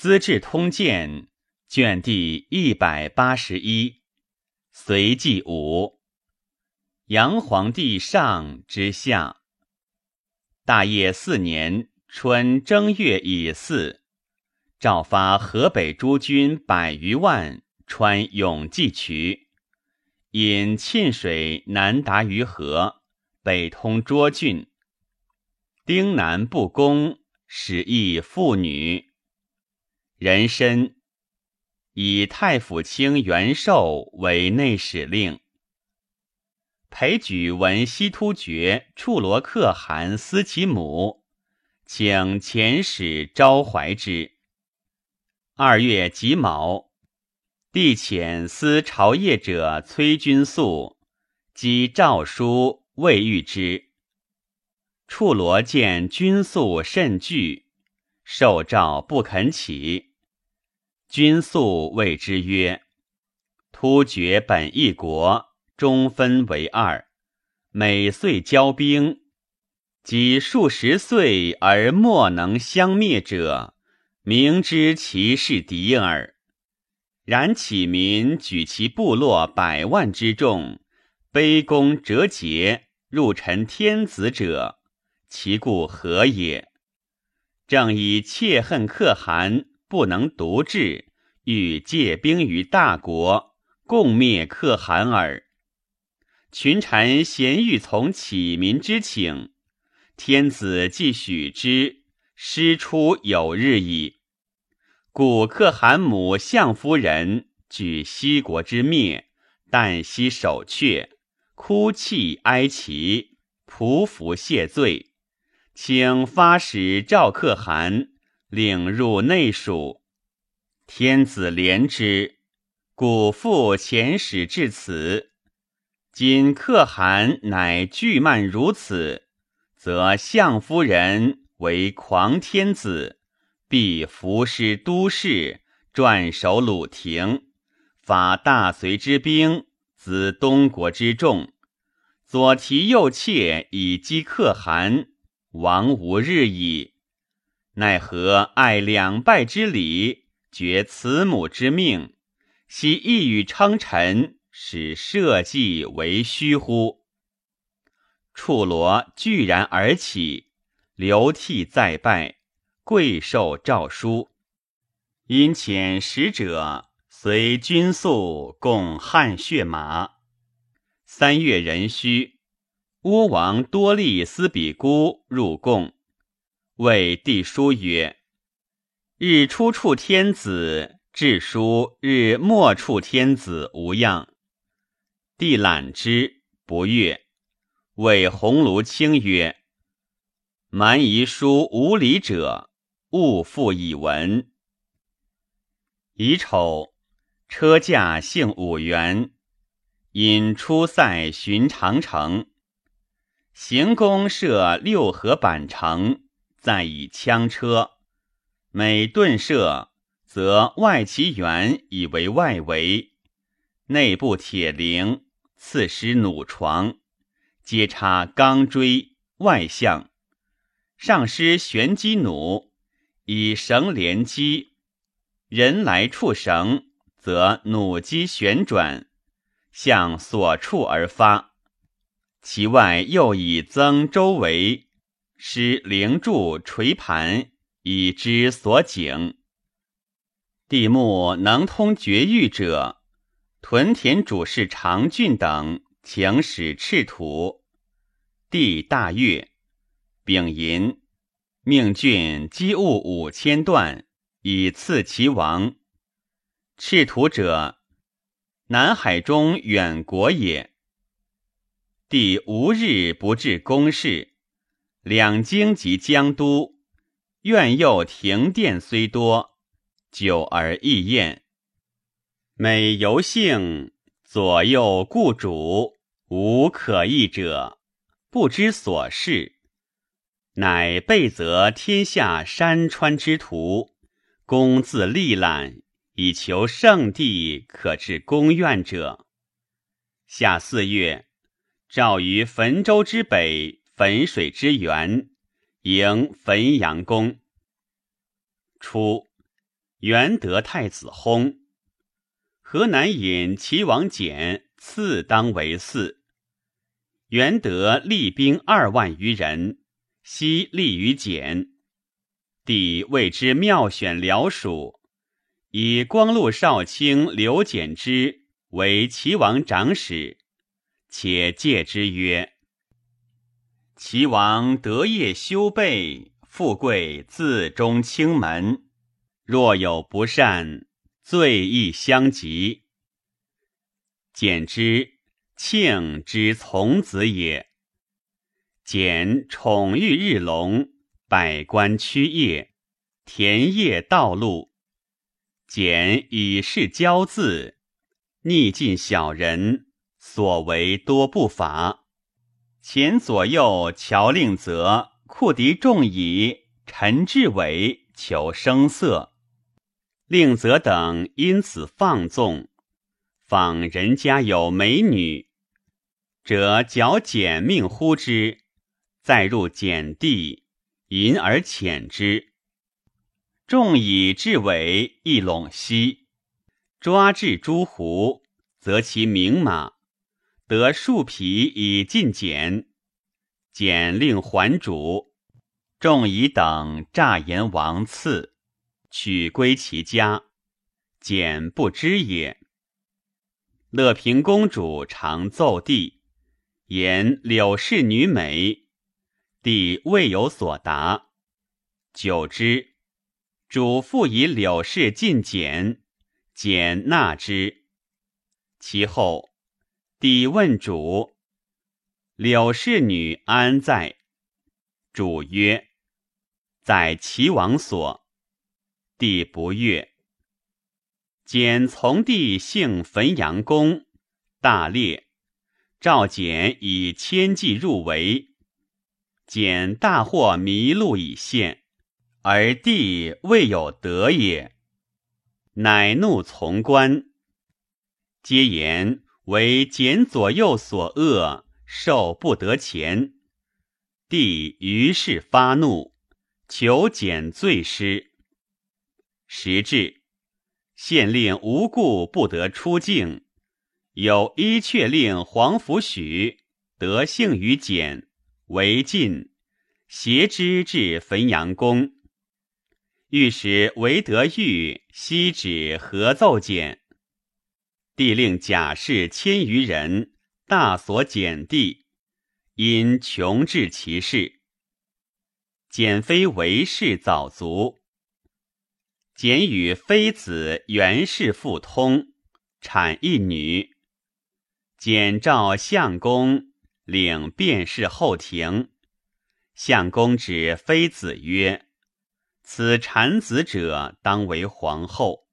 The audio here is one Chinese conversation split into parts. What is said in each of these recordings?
资治通鉴》卷第一百八十一，隋纪五，杨皇帝上之下。大业四年春正月乙巳，诏发河北诸军百余万穿永济渠，引沁水南达于河，北通涿郡。丁南不公，使役妇女。人参以太府卿袁寿为内史令，裴举闻西突厥处罗可汗思其母，请遣使招怀之。二月己卯，帝遣司朝谒者崔君素击诏书未遇之。处罗见君素甚惧，受诏不肯起。君素谓之曰：“突厥本一国，终分为二，每岁交兵，及数十岁而莫能相灭者，明知其是敌耳。然启民举其部落百万之众，卑躬折节，入臣天子者，其故何也？正以切恨可汗。”不能独治，欲借兵于大国，共灭可汗耳。群臣咸欲从启民之请，天子既许之，师出有日矣。故可汗母相夫人举西国之灭，旦夕守阙，哭泣哀其，匍匐谢罪，请发使召可汗。领入内署，天子怜之，故复遣使至此。今可汗乃巨慢如此，则相夫人为狂天子，必服师都市，转守鲁庭，发大隋之兵，资东国之众，左提右挈以击可汗，亡无日矣。奈何爱两败之礼，绝慈母之命，悉一语称臣，使社稷为虚乎？处罗拒然而起，流涕再拜，跪受诏书，因遣使者随军宿共汗血马。三月壬戌，乌王多利斯比孤入贡。谓帝书曰：“日出处天子，至书日末处天子无恙。”帝览之，不悦。谓鸿胪卿曰：“蛮夷书无礼者，勿复以闻。”乙丑，车驾幸五元，因出塞巡长城，行宫设六合板城。再以枪车，每盾射，则外其圆以为外围，内部铁铃，刺施弩床，皆插钢锥，外向。上施旋击弩，以绳连击，人来触绳，则弩机旋转，向所处而发。其外又以增周围。施灵柱垂盘以之所景。地目能通绝域者，屯田主事长郡等，请使赤土。地大悦，丙寅，命郡积物五千段，以赐其王。赤土者，南海中远国也。帝无日不至公事。两京及江都，苑右庭殿虽多，久而易厌。每游幸，左右故主，无可议者，不知所事。乃备择天下山川之图，公自历览，以求圣地可至宫苑者。夏四月，诏于汾州之北。汾水之源，迎汾阳宫。初，元德太子薨。河南尹齐王简次当为嗣。元德立兵二万余人，悉立于简。帝为之妙选僚属，以光禄少卿刘简之为齐王长史，且戒之曰：“齐王德业修备，富贵自中清门。若有不善，罪亦相及。”简之，庆之从子也。简宠育日隆，百官趋业，田业道路。简以是骄恣，逆尽小人，所为多不法。前左右乔令则、库敌众矣。陈志伟求声色，令则等因此放纵。访人家有美女，则矫简命呼之，再入简地，淫而遣之。众以至尾一陇西，抓至诸胡，则其名马。得树皮以进简，简令还主，众以等诈言王赐，取归其家。简不知也。乐平公主常奏帝，言柳氏女美，帝未有所答。久之，主父以柳氏进简，简纳之。其后。帝问主：“柳氏女安在？”主曰：“在齐王所。”帝不悦。简从弟幸汾阳公，大烈，赵简以千骑入围。简大获麋鹿以献，而帝未有得也，乃怒从官，皆言。为简左右所恶，受不得钱。帝于是发怒，求简罪师。时至，县令无故不得出境，有一却令皇甫许得幸于简，为晋，挟之至汾阳宫。御史韦德玉悉旨合奏简。帝令甲士千余人，大所简地，因穷治其事。简妃为氏早卒。简与妃子袁氏复通，产一女。简召相公，领便氏后庭。相公指妃子曰：“此产子者，当为皇后。”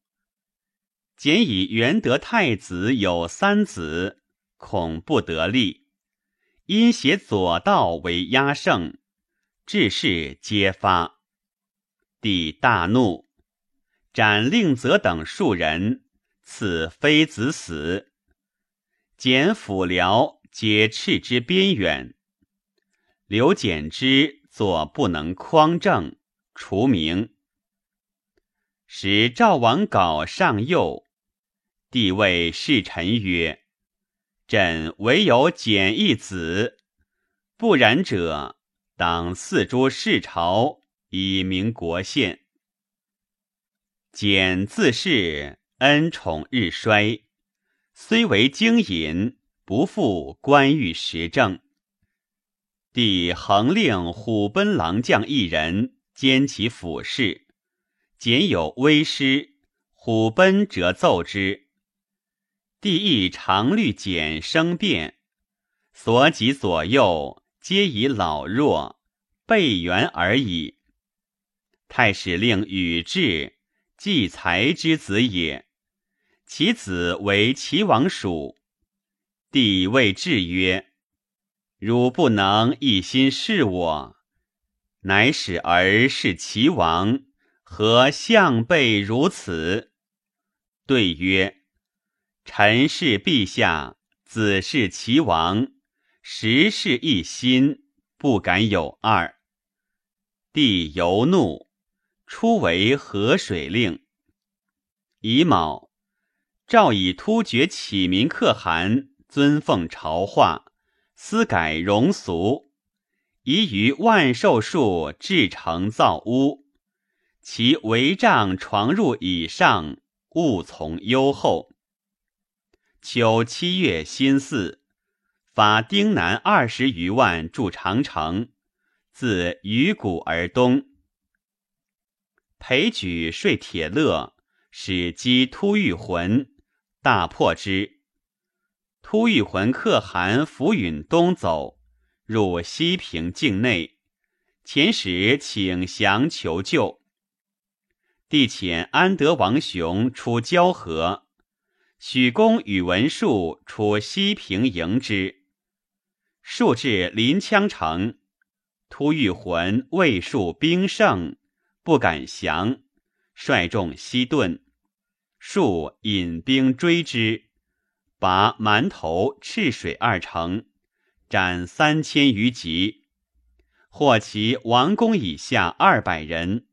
简以元德太子有三子，恐不得力，因携左道为压胜，致事皆发。帝大怒，斩令则等数人，赐妃子死。简辅僚皆斥之边远。刘简之作不能匡正，除名。使赵王杲上右。帝谓侍臣曰：“朕唯有简一子，不然者，当四诸世朝，以明国宪。”简自是恩宠日衰，虽为经隐，不负官御时政。帝恒令虎贲郎将一人兼其府事，简有微师，虎贲则奏之。帝亦常虑简生变，所及左右皆以老弱备援而已。太史令宇智，季才之子也，其子为齐王属。帝谓智曰：“汝不能一心事我，乃使儿是齐王，何相备如此？”对曰。臣是陛下，子是齐王，实是一心，不敢有二。帝尤怒，初为河水令。乙卯，诏以突厥启民可汗尊奉朝化，私改容俗，宜于万寿树制成造屋，其帷帐床褥以上，勿从优厚。秋七月辛巳，发丁南二十余万筑长城，自鱼谷而东。裴举率铁勒，使击突遇浑，大破之。突遇浑可汗伏允东走，入西平境内，遣使请降求救。帝遣安德王雄出交河。许公与文术出西平迎之，数至临羌城，突遇魂魏数兵胜，不敢降，率众西遁。数引兵追之，拔馒头、赤水二城，斩三千余级，获其王公以下二百人，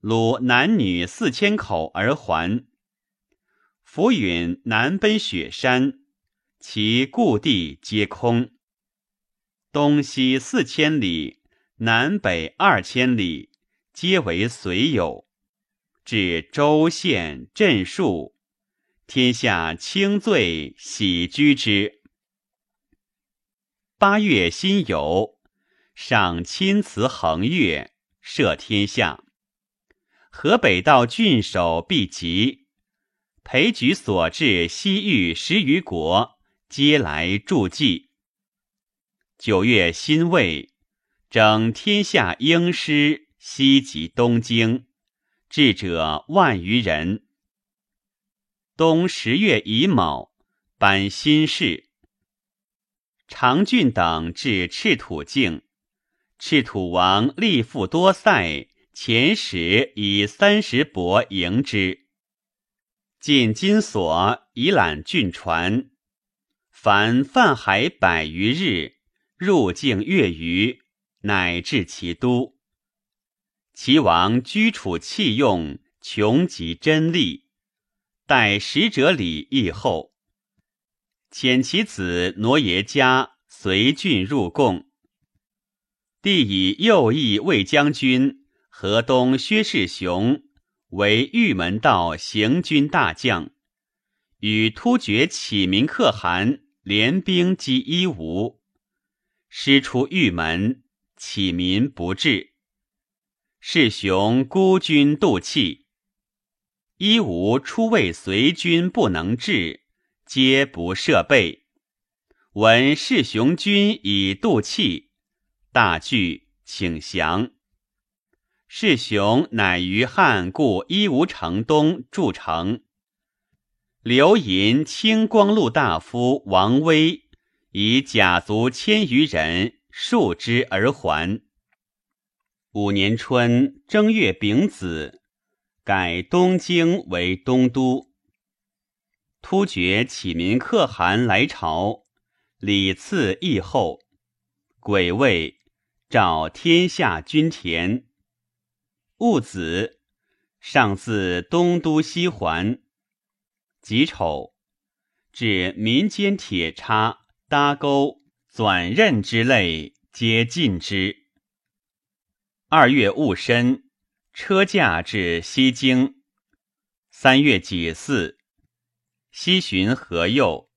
虏男女四千口而还。浮云南奔雪山，其故地皆空。东西四千里，南北二千里，皆为随有。至州县镇戍，天下轻罪，喜居之。八月辛酉，上亲辞横月，赦天下。河北道郡守毕吉。裴举所至西域十余国，皆来助祭。九月辛未，整天下英师，西及东京，至者万余人。冬十月乙卯，颁新事。长郡等至赤土境，赤土王立父多塞遣使以三十帛迎之。进金锁以揽郡船，凡泛海百余日，入境月余，乃至其都。齐王居处器用，穷极珍利，待使者礼义后，遣其子挪耶家随郡入贡。帝以右翼卫将军河东薛世雄。为玉门道行军大将，与突厥启民可汗联兵击伊吾，师出玉门，启民不至。世雄孤军渡气，伊吾初为随军不能至，皆不设备。闻世雄军已渡气，大惧，请降。世雄乃于汉故伊吾城东筑城，刘寅清光禄大夫王威以甲卒千余人束之而还。五年春正月丙子，改东京为东都。突厥启民可汗来朝，礼赐义后，癸未，召天下均田。戊子，上自东都西还。己丑，至民间铁叉、搭钩、转刃之类，皆禁之。二月戊申，车驾至西京。三月己巳，西巡河右，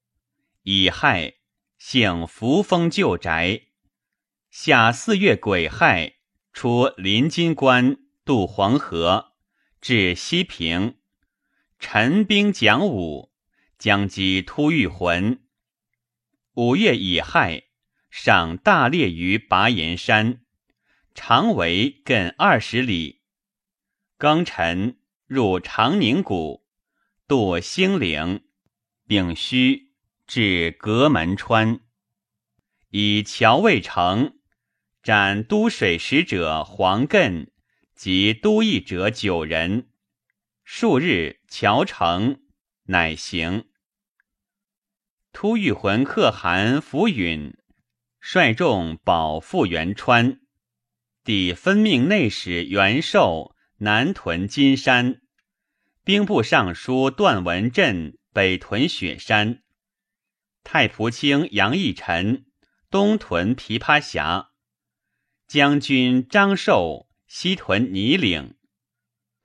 乙亥，幸扶风旧宅。夏四月癸亥，出临津关。渡黄河，至西平，陈兵讲武，将击突遇浑。五月乙亥，上大列于拔岩山，长为近二十里。庚辰，入长宁谷，渡兴岭、丙戌，至隔门川，以桥未成，斩都水使者黄艮。及都邑者九人，数日桥成，乃行。突遇浑可汗伏允率众保复元川，帝分命内史元寿南屯金山，兵部尚书段文镇北屯雪山，太仆卿杨义臣东屯琵琶峡，将军张寿西屯泥岭，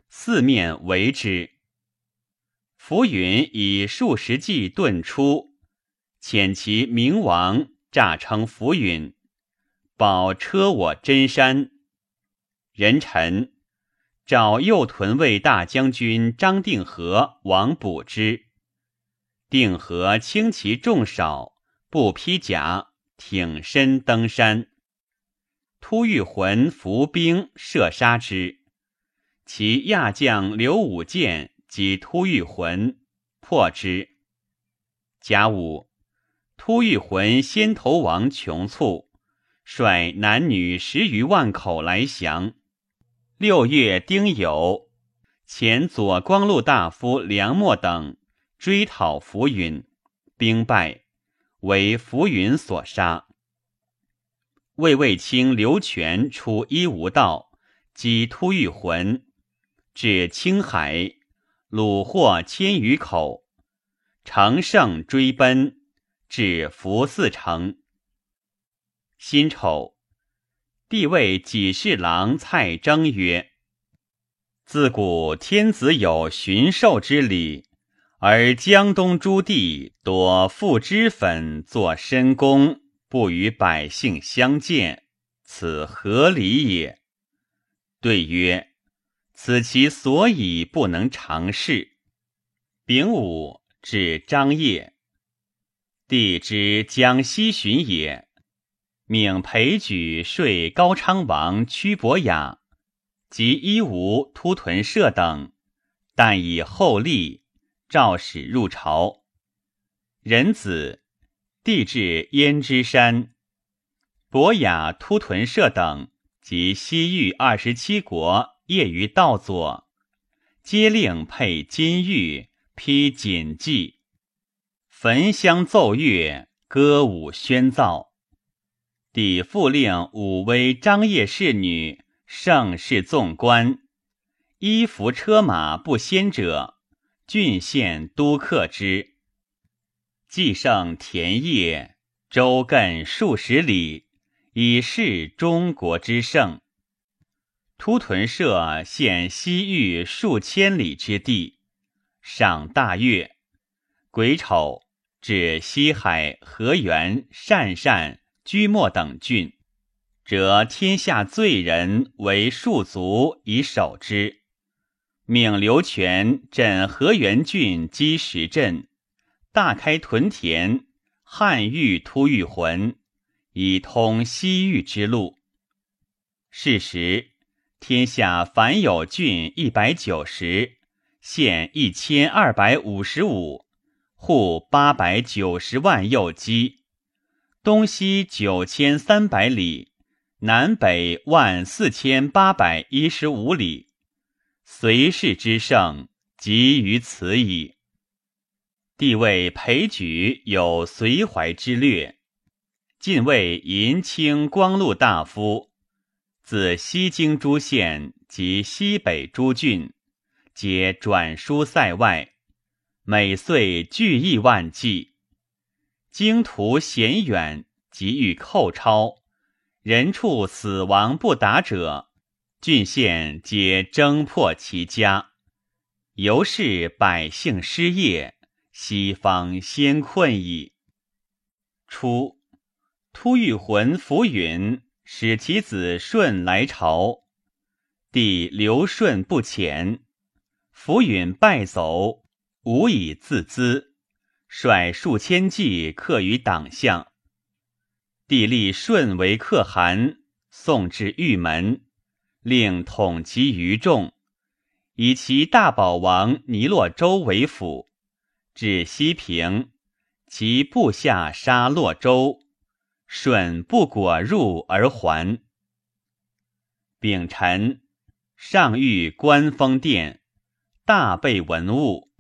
四面围之。浮云以数十骑遁出，遣其明王诈称浮云，保车我真山。人臣。召右屯卫大将军张定和王补之。定和轻骑众少，不披甲，挺身登山。突遇魂伏兵射杀之，其亚将刘武建及突遇魂破之。甲午，突遇魂先头王穷卒，率男女十余万口来降。六月丁酉，前左光禄大夫梁默等追讨浮云，兵败，为浮云所杀。魏卫青刘全出伊吾道，击突遇魂，至青海，虏获千余口，乘胜追奔，至福寺城。辛丑。帝谓己侍郎蔡征曰：“自古天子有巡狩之礼，而江东诸地多付脂粉作深宫，不与百姓相见，此何理也？”对曰：“此其所以不能常事。”丙午，至张掖。帝之江西巡也。命裴举说高昌王屈伯雅及伊吾突屯社等，但以厚利，诏使入朝。仁子帝至焉支山，伯雅突屯社等及西域二十七国业于道左，皆令配金玉，披锦髻，焚香奏乐，歌舞喧噪。帝复令武威张掖侍女盛世纵观，衣服车马不先者，郡县都克之。既胜田业，周亘数十里，以示中国之盛。突屯社现西域数千里之地，赏大月，癸丑至西海河源鄯善。居末等郡，则天下罪人为戍卒以守之。命刘全镇河源郡积石镇，大开屯田，汉玉突玉魂，以通西域之路。是时，天下凡有郡一百九十，县一千二百五十五，户八百九十万幼鸡。东西九千三百里，南北万四千八百一十五里，隋氏之盛，极于此矣。帝谓裴举有隋怀之略，晋为银青光禄大夫，自西京诸县及西北诸郡，皆转书塞外，每岁聚亿万计。经途险远，急欲寇超，人畜死亡不达者，郡县皆征破其家，由是百姓失业，西方先困矣。初，突遇魂浮云，使其子舜来朝，帝刘舜不遣，浮云败走，无以自资。率数千骑克于党项，帝立舜为可汗，送至玉门，令统其余众，以其大宝王尼洛州为辅，至西平，其部下杀洛州，顺不果入而还。丙辰，上御观风殿，大备文物。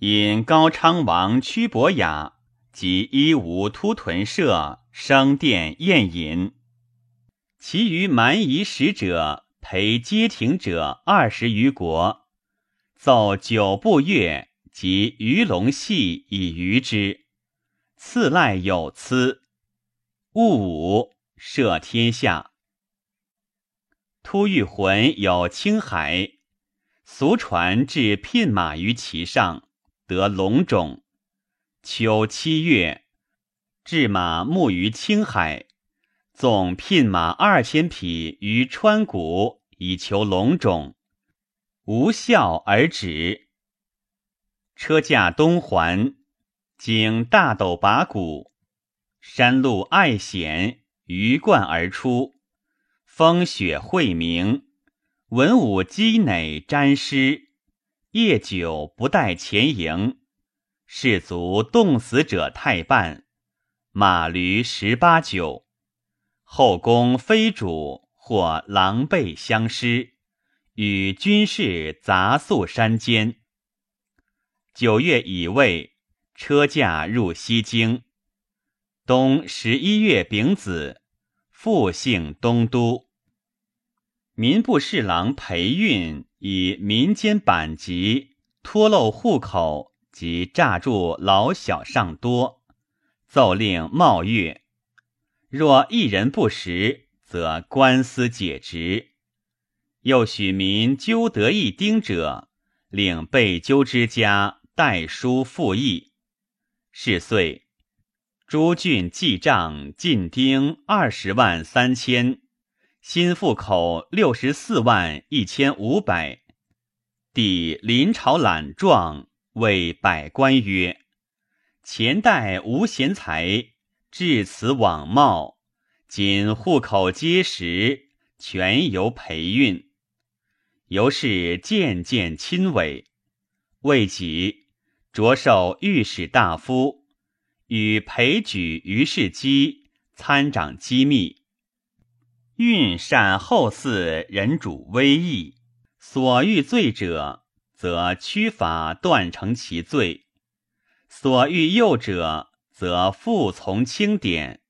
引高昌王屈伯雅及伊吾突屯社升殿宴饮，其余蛮夷使者陪接庭者二十余国，奏九部乐及鱼龙戏以娱之。次赖有疵，戊午赦天下。突遇魂有青海，俗传至聘马于其上，得龙种。秋七月，置马牧于青海，纵聘马二千匹于川谷，以求龙种，无效而止。车驾东还。经大斗拔谷，山路隘险，鱼贯而出，风雪晦明，文武积馁沾湿，夜久不待前营，士卒冻死者太半，马驴十八九，后宫妃主或狼狈相失，与军士杂宿山间。九月乙未。车驾入西京，冬十一月丙子，复幸东都。民部侍郎裴运以民间板籍脱漏户口及诈住老小尚多，奏令冒月。若一人不实，则官司解职。又许民纠得一丁者，令被纠之家代书复议。是岁，诸郡记账进丁二十万三千，新户口六十四万一千五百。帝临朝览状，谓百官曰：“前代无贤才，至此枉冒。今户口皆实，全由培运。由是渐渐亲委，未几。”着授御史大夫，与裴举、于世基参掌机密。运善后嗣人主威义，所欲罪者，则屈法断成其罪；所欲诱者，则复从轻典，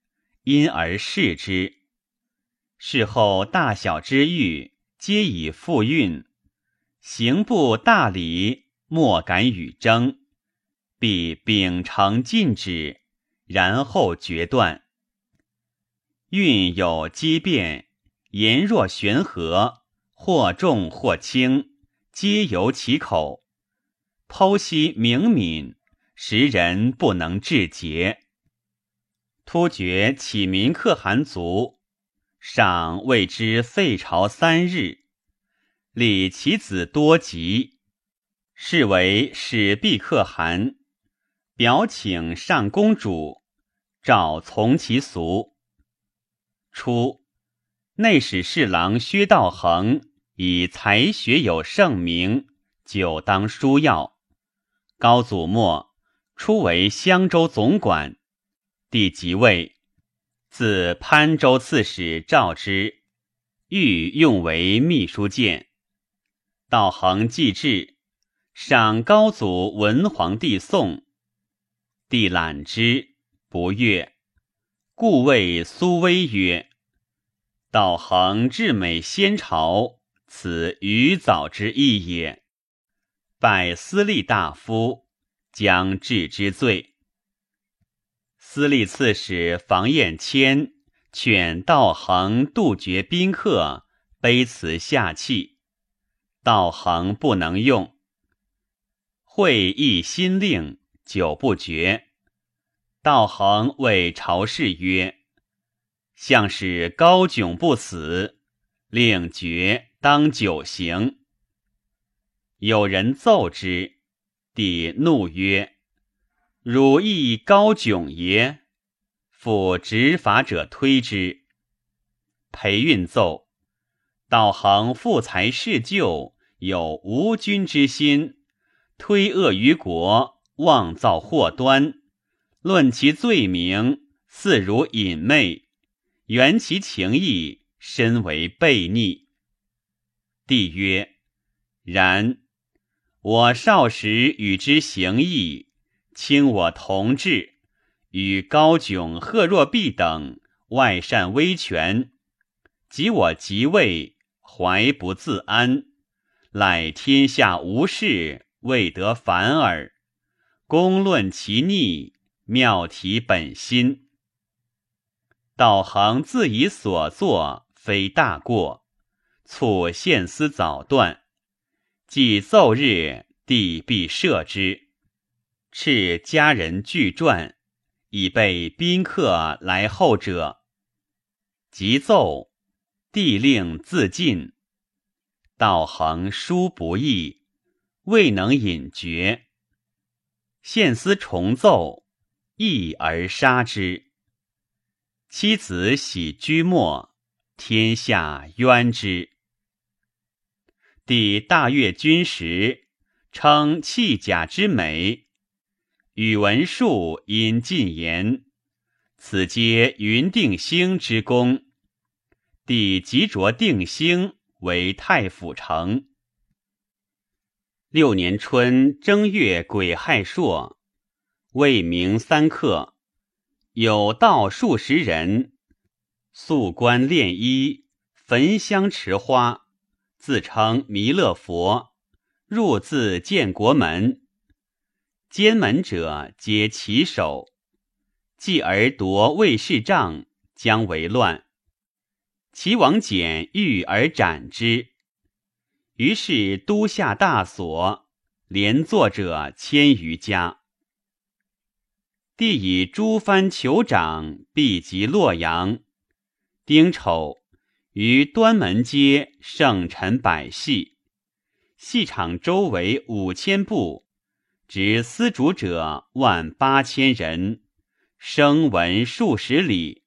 因而视之。事后大小之狱，皆以复运。刑部大礼，莫敢与争。必秉承禁止，然后决断。运有机变，言若悬河，或重或轻，皆由其口。剖析明敏，时人不能治节。突厥启民可汗族，上谓之废朝三日，立其子多吉，是为始毕可汗。表请上公主，诏从其俗。初，内史侍郎薛道衡以才学有盛名，久当书要。高祖末，初为襄州总管。帝即位，自潘州刺史召之，欲用为秘书监。道衡既至，赏高祖文皇帝颂。帝览之，不悦，故谓苏威曰：“道恒至美先朝，此余早之意也。拜司隶大夫，将治之罪。”司隶刺史房彦谦劝道恒杜绝宾客，卑辞下气，道恒不能用。会议新令。久不决，道恒谓朝士曰：“相使高迥不死，令决当九刑。”有人奏之，帝怒曰：“汝亦高迥耶？”复执法者推之。裴运奏：“道恒富才事旧，有无君之心，推恶于国。”妄造祸端，论其罪名，似如隐昧；原其情意，深为悖逆。帝曰：“然，我少时与之行义，亲我同志，与高炯、贺若弼等外善威权。及我即位，怀不自安，乃天下无事，未得反耳。公论其逆，妙体本心。道行自以所作，非大过，促献思早断。既奏日，帝必赦之。敕家人具传，以备宾客来后者。即奏，帝令自尽。道恒殊不易，未能引绝。献思重奏，义而杀之。妻子喜居末，天下冤之。帝大阅君时，称弃甲之美。宇文述因进言，此皆云定兴之功。帝即着定兴为太府丞。六年春正月癸亥朔，未明三刻，有道数十人，素冠炼衣，焚香持花，自称弥勒佛，入自建国门。监门者皆其首，继而夺卫士帐，将为乱。齐王简遇而斩之。于是都下大锁，连坐者千余家。帝以诸藩酋长避及洛阳。丁丑，于端门街圣臣百戏，戏场周围五千步，执丝竹者万八千人，声闻数十里，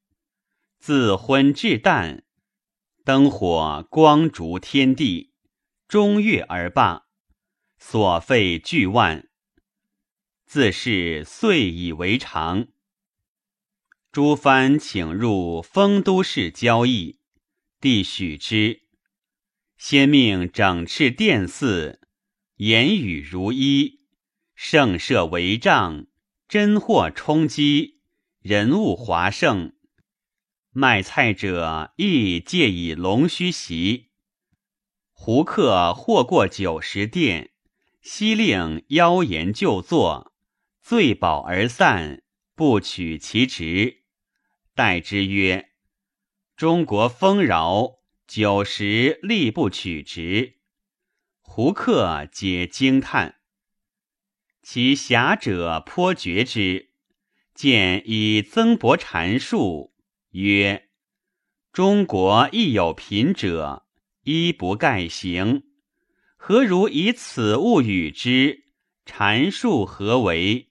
自昏至旦，灯火光烛天地。中月而罢，所费巨万，自是岁以为常。诸藩请入丰都市交易，帝许之。先命整饬殿祀，言语如一，盛设帷帐，珍货充积，人物华盛。卖菜者亦借以龙须席。胡客或过九十殿，悉令妖言就坐，醉饱而散，不取其职。待之曰：“中国丰饶，九十力不取职。”胡客皆惊叹。其侠者颇觉之，见以曾伯阐述曰：“中国亦有贫者。”衣不盖行，何如以此物与之？阐述何为？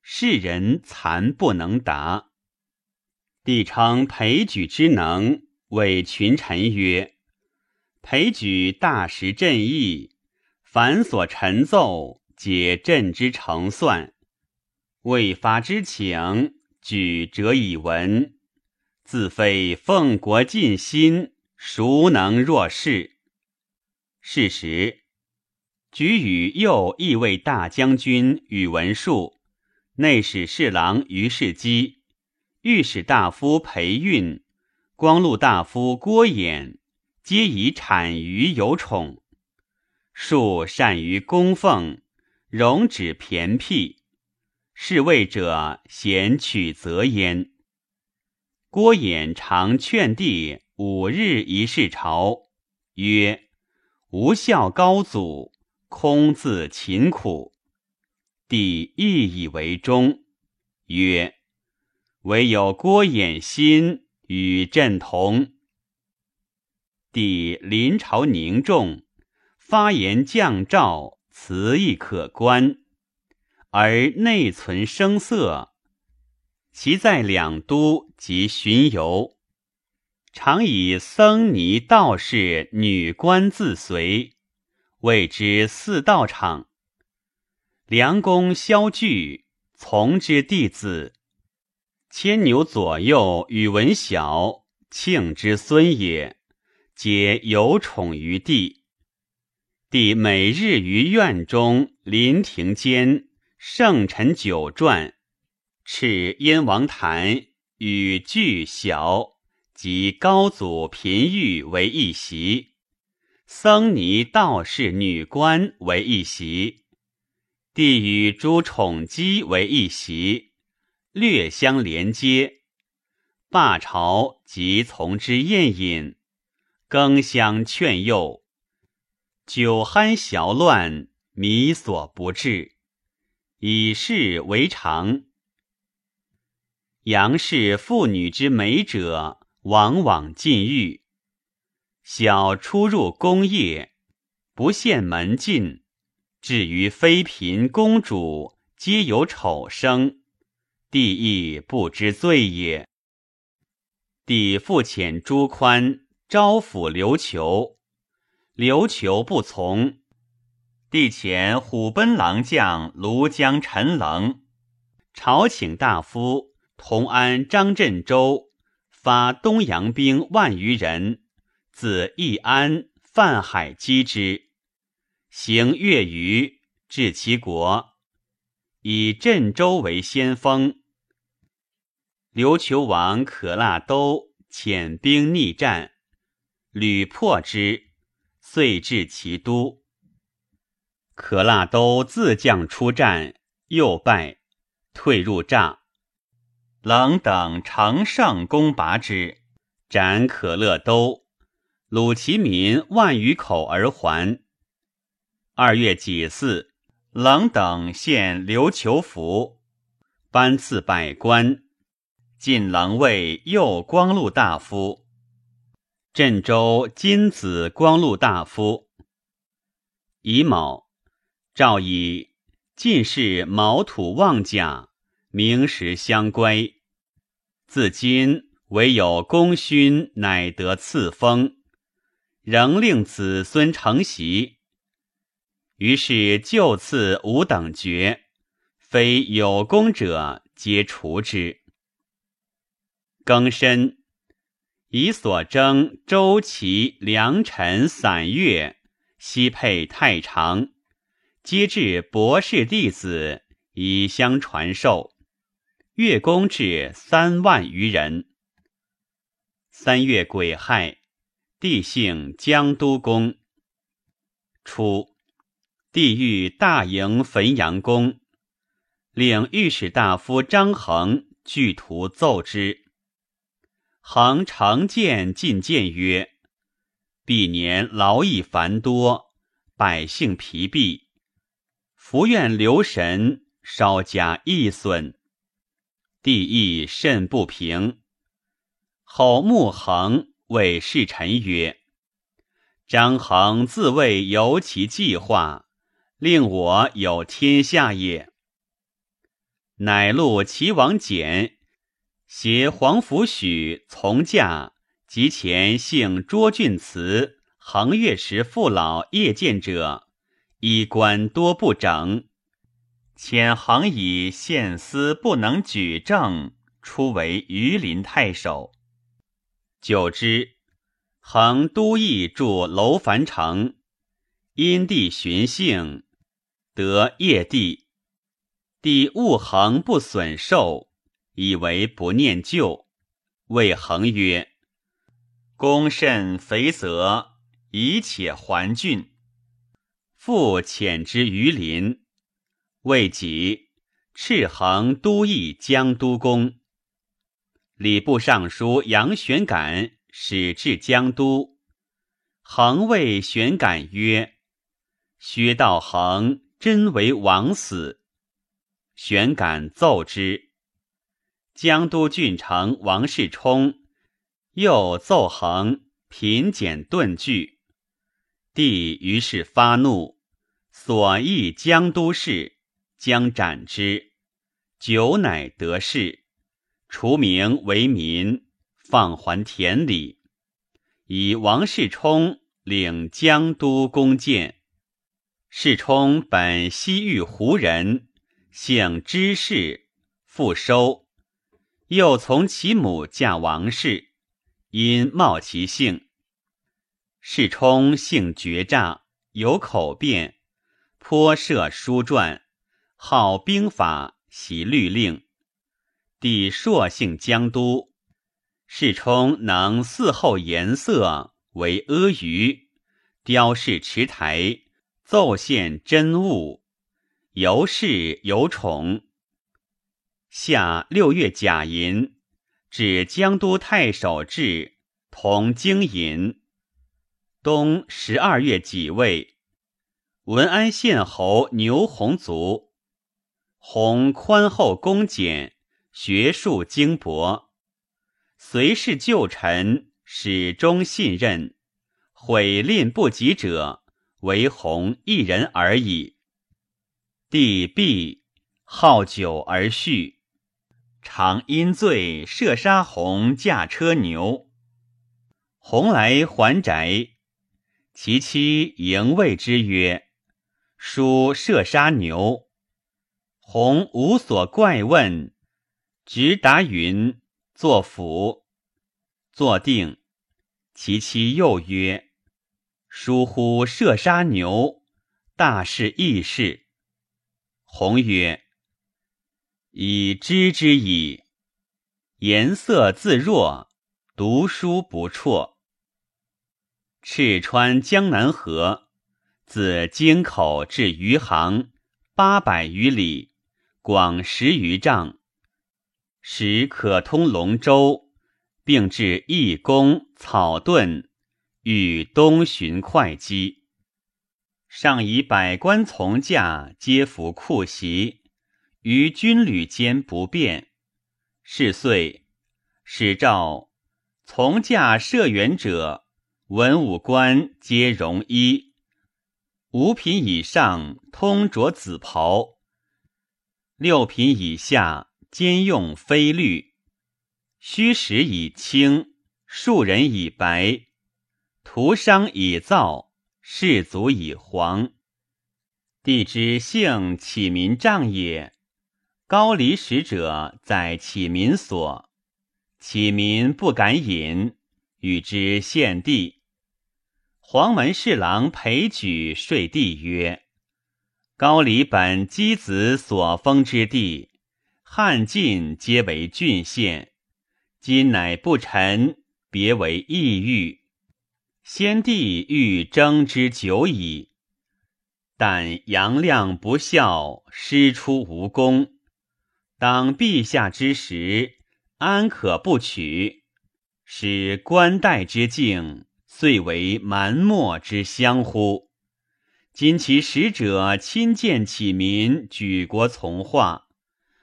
世人残不能答。帝称裴举之能，谓群臣曰：“裴举大识朕意，凡所陈奏，皆朕之成算。未发之请，举者以闻，自非奉国尽心。”孰能若是？是时，举与右翼卫大将军宇文述、内史侍郎于世基、御史大夫裴运、光禄大夫郭衍，皆以产于有宠。述善于供奉，容止偏僻，侍卫者贤取则焉。郭衍常劝帝。五日一事朝，曰：“无孝高祖，空自勤苦。”帝亦以为忠，曰：“唯有郭衍心与朕同。”帝临朝凝重，发言降诏，辞意可观，而内存声色。其在两都及巡游。常以僧尼道士女官自随，谓之四道场。梁公萧据从之弟子，牵牛左右宇文晓庆之孙也，皆有宠于帝。帝每日于院中临庭间圣臣酒馔，敕燕王坛与巨小。及高祖嫔御为一席，僧尼道士女官为一席，帝与诸宠姬为一席，略相连接。罢朝即从之宴饮，更相劝诱，酒酣小乱，靡所不至，以是为常。杨氏妇女之美者，往往禁欲。小出入宫业，不限门禁；至于妃嫔公主，皆有丑生，帝亦不知罪也。帝复遣朱宽招抚刘球，刘球不从。帝遣虎贲郎将庐江陈棱，朝请大夫同安张振州发东洋兵万余人，自义安、泛海击之，行月余，至其国，以镇州为先锋。琉球王可腊都遣兵逆战，屡破之，遂至其都。可腊都自将出战，又败，退入帐。郎等乘上攻拔之，斩可乐都，虏其民万余口而还。二月己巳，郎等献琉球符，颁赐百官。晋郎卫右光禄大夫，镇州金子光禄大夫。乙卯，诏以进士毛土旺甲，名实相乖。自今唯有功勋，乃得赐封，仍令子孙承袭。于是就赐五等爵，非有功者，皆除之。庚申，以所征周齐良辰散月，悉配太常，皆至博士弟子，以相传授。月宫至三万余人。三月癸亥，帝姓江都公。初，帝欲大营汾阳宫，令御史大夫张衡具图奏之。恒常见进谏曰：“毕年劳役繁多，百姓疲弊，福愿留神，稍加益损。”帝意甚不平。后穆恒谓侍臣曰：“张衡自谓有其计划，令我有天下也。”乃录齐王简。携皇甫许从驾及前姓卓俊慈横越时父老谒见者，衣冠多不整。遣横以献司不能举证，出为榆林太守。久之，横都邑驻楼烦城，因地寻幸，得业地，帝务横不损寿。以为不念旧，谓恒曰：“公甚肥泽，以且还郡。”复遣之于林。未几，敕衡都邑江都公。礼部尚书杨玄感使至江都，恒谓玄感曰：“薛道衡真为王死。”玄感奏之。江都郡丞王世充又奏恒品简顿据，帝于是发怒，所议江都事，将斩之。久乃得势，除名为民，放还田里，以王世充领江都弓箭。世充本西域胡人，姓知氏，复收。又从其母嫁王氏，因冒其姓。世充性决诈，有口辩，颇涉书传，好兵法，习律令。帝朔姓江都，世充能嗣后颜色，为阿谀，雕饰池台，奏献真物，游饰有宠。夏六月甲寅，指江都太守制同京尹。冬十二月己未，文安县侯牛弘卒。弘宽厚恭俭，学术精博，随侍旧臣，始终信任。悔吝不及者，唯弘一人而已。帝毕，好酒而续，常因醉射杀弘驾车牛。弘来还宅，其妻迎谓之曰：“叔射杀牛。”弘无所怪问，直答云：“作辅。”坐定，其妻又曰：“疏忽射杀牛，大事易事。”弘曰：“已知之矣。颜色自若，读书不辍。赤川江南河，自京口至余杭，八百余里。”广十余丈，使可通龙舟，并至义工、草盾，与东巡会稽。上以百官从驾，皆服酷袭，于军旅间不便。是岁，使诏从驾射远者，文武官皆戎衣，五品以上通着紫袍。六品以下兼用非律，虚实以青，庶人以白，徒商以皂，士卒以黄。帝之幸启民帐也。高离使者在启民所，启民不敢饮，与之献帝。黄门侍郎裴举说帝曰。高丽本箕子所封之地，汉晋皆为郡县，今乃不臣，别为异域。先帝欲征之久矣，但杨亮不孝，师出无功。当陛下之时，安可不取？使官代之境，遂为蛮漠之乡乎？今其使者亲见启民，举国从化，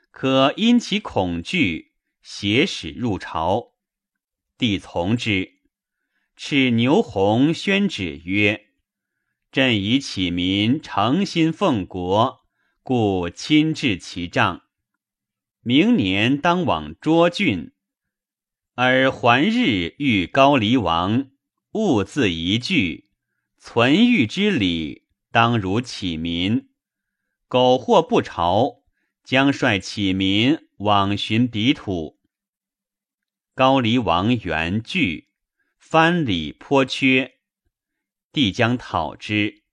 可因其恐惧，挟使入朝。帝从之。敕牛弘宣旨曰：“朕以启民诚心奉国，故亲至其帐。明年当往涿郡，而还日遇高黎王，勿自疑惧，存欲之礼。”当如启民，苟或不朝，将率启民往寻彼土。高黎王元惧，藩礼颇缺，帝将讨之，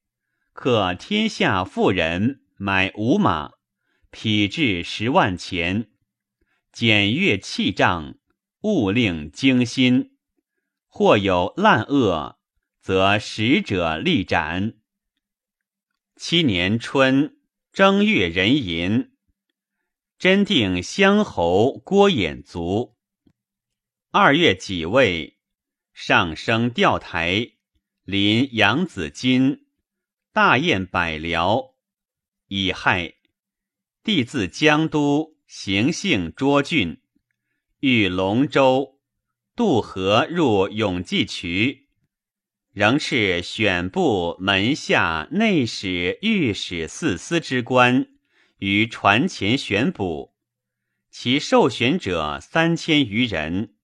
可天下富人买五马，匹至十万钱，检阅器仗，勿令惊心。或有滥恶，则使者立斩。七年春正月壬寅，真定乡侯郭衍卒。二月己未，上升吊台，临杨子津，大宴百僚。乙亥，帝自江都行幸涿郡，遇龙舟渡河入永济渠。仍是选部门下内史、御史四司之官于船前选捕，其受选者三千余人，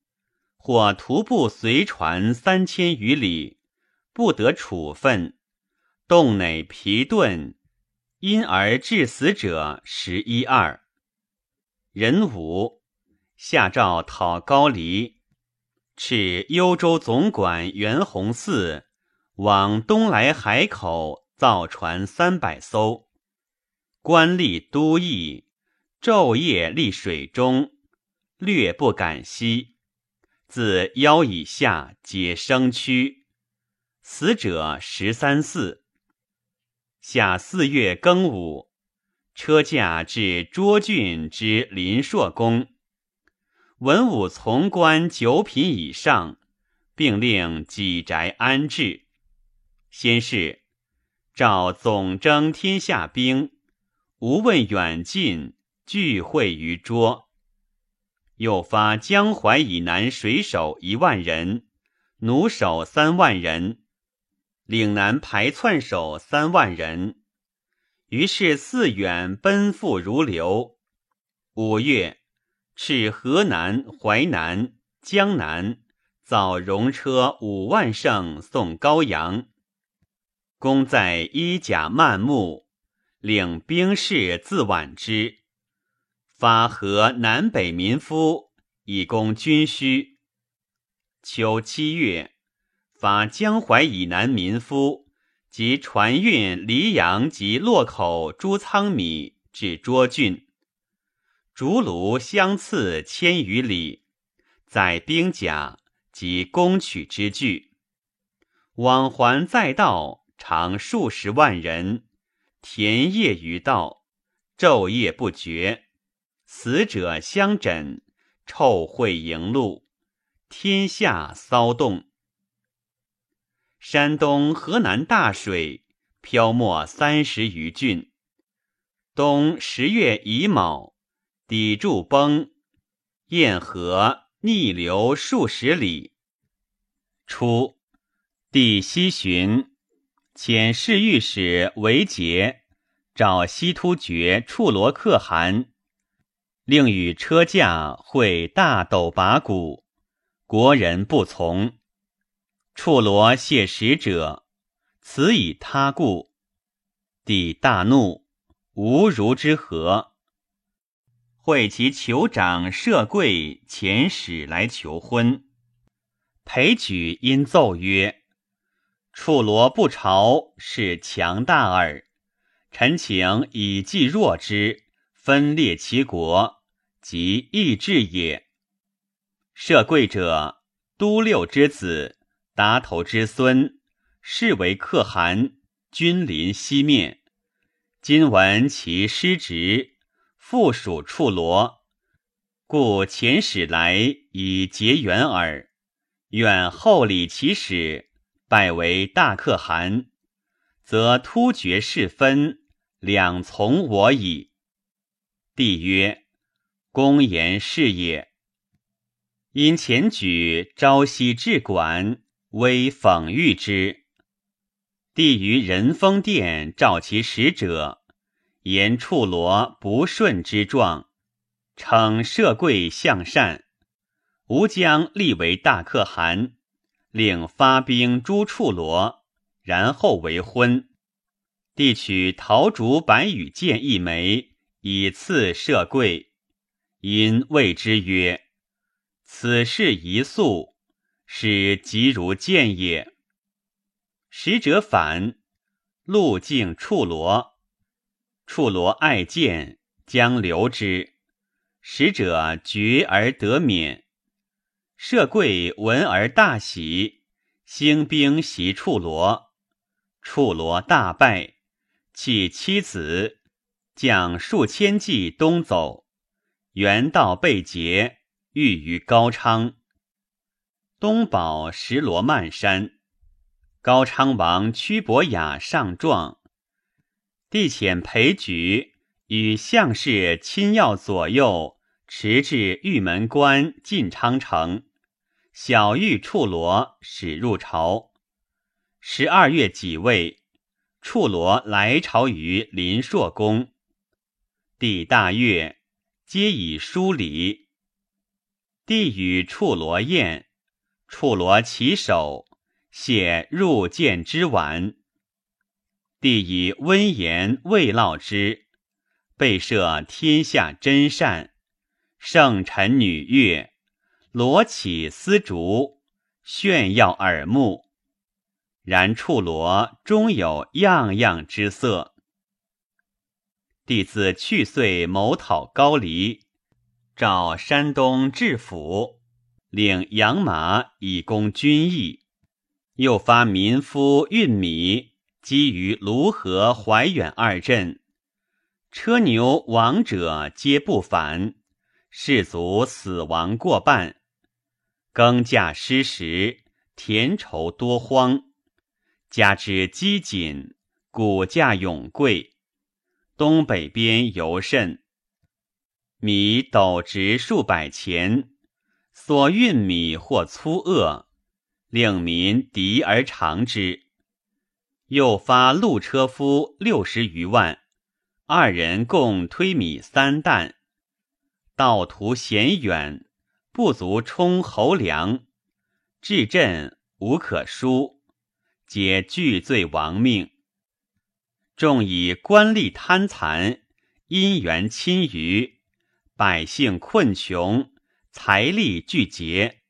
或徒步随船三千余里，不得处分，洞内疲顿，因而致死者十一二。人五下诏讨高黎。敕幽州总管袁弘嗣往东来海口造船三百艘，官吏都邑昼夜立水中，略不敢息。自腰以下皆生蛆，死者十三四。夏四月庚午，车驾至涿郡之林朔宫。文武从官九品以上，并令己宅安置。先是，召总征天下兵，无问远近，聚会于涿。又发江淮以南水手一万人，弩手三万人。岭南排窜手三万人，于是四远奔赴如流。五月，至河南、淮南、江南，造戎车五万乘送高阳。公在衣甲漫目，领兵士自挽之，发河南北民夫以供军需。秋七月。发江淮以南民夫及船运黎阳及洛口诸仓米至涿郡，竹庐相次千余里，载兵甲及攻取之具，往还在道常数十万人，田业于道，昼夜不绝，死者相枕，臭秽盈路，天下骚动。山东、河南大水，漂没三十余郡。冬十月乙卯，砥柱崩，堰河逆流数十里。初，帝西巡，遣侍御史韦杰召西突厥处罗可汗，令与车驾会大斗拔谷，国人不从。处罗谢使者，此以他故。帝大怒，无如之何。会其酋长社贵遣使来求婚。裴举因奏曰：“处罗不朝，是强大耳。臣请以计弱之，分裂其国，即义志也。社贵者，都六之子。”达头之孙，是为可汗，君临西面。今闻其失职，附属处罗，故遣使来以结缘耳。愿厚礼其使，拜为大可汗，则突厥事分，两从我矣。帝曰：“公言是也。”因前举朝夕至管。微讽喻之，帝于仁丰殿召其使者，言处罗不顺之状，称社贵向善，吾将立为大可汗，令发兵诛处罗，然后为婚。帝取桃竹白羽箭一枚，以赐社贵，因谓之曰：“此事宜速。”使即如箭也。使者反，路径处罗，处罗爱见，将留之。使者绝而得免。社贵闻而大喜，兴兵袭处罗。处罗大败，弃妻子，将数千骑东走，原道被劫，遇于高昌。东保石罗曼山，高昌王屈伯雅上状，帝遣裴举与相氏亲要左右，持至玉门关进昌城，小玉处罗，使入朝。十二月己未，处罗来朝于林朔宫，帝大悦，皆以书礼。帝与处罗宴。处罗起手，谢入见之晚。帝以温言慰劳之，备设天下真善，圣臣女乐，罗绮丝竹，炫耀耳目。然处罗终有样样之色。帝自去岁谋讨高黎，召山东治府。领养马以供军役，又发民夫运米，积于卢河、怀远二镇，车牛亡者皆不凡，士卒死亡过半，耕稼失时，田畴多荒，加之饥馑，谷价永贵。东北边尤甚，米斗值数百钱，所运米或粗恶，令民敌而尝之。又发路车夫六十余万，二人共推米三担，道途险远，不足充侯粮，至镇无可输，皆俱罪亡命。众以官吏贪残，因缘侵余，百姓困穷，财力俱竭。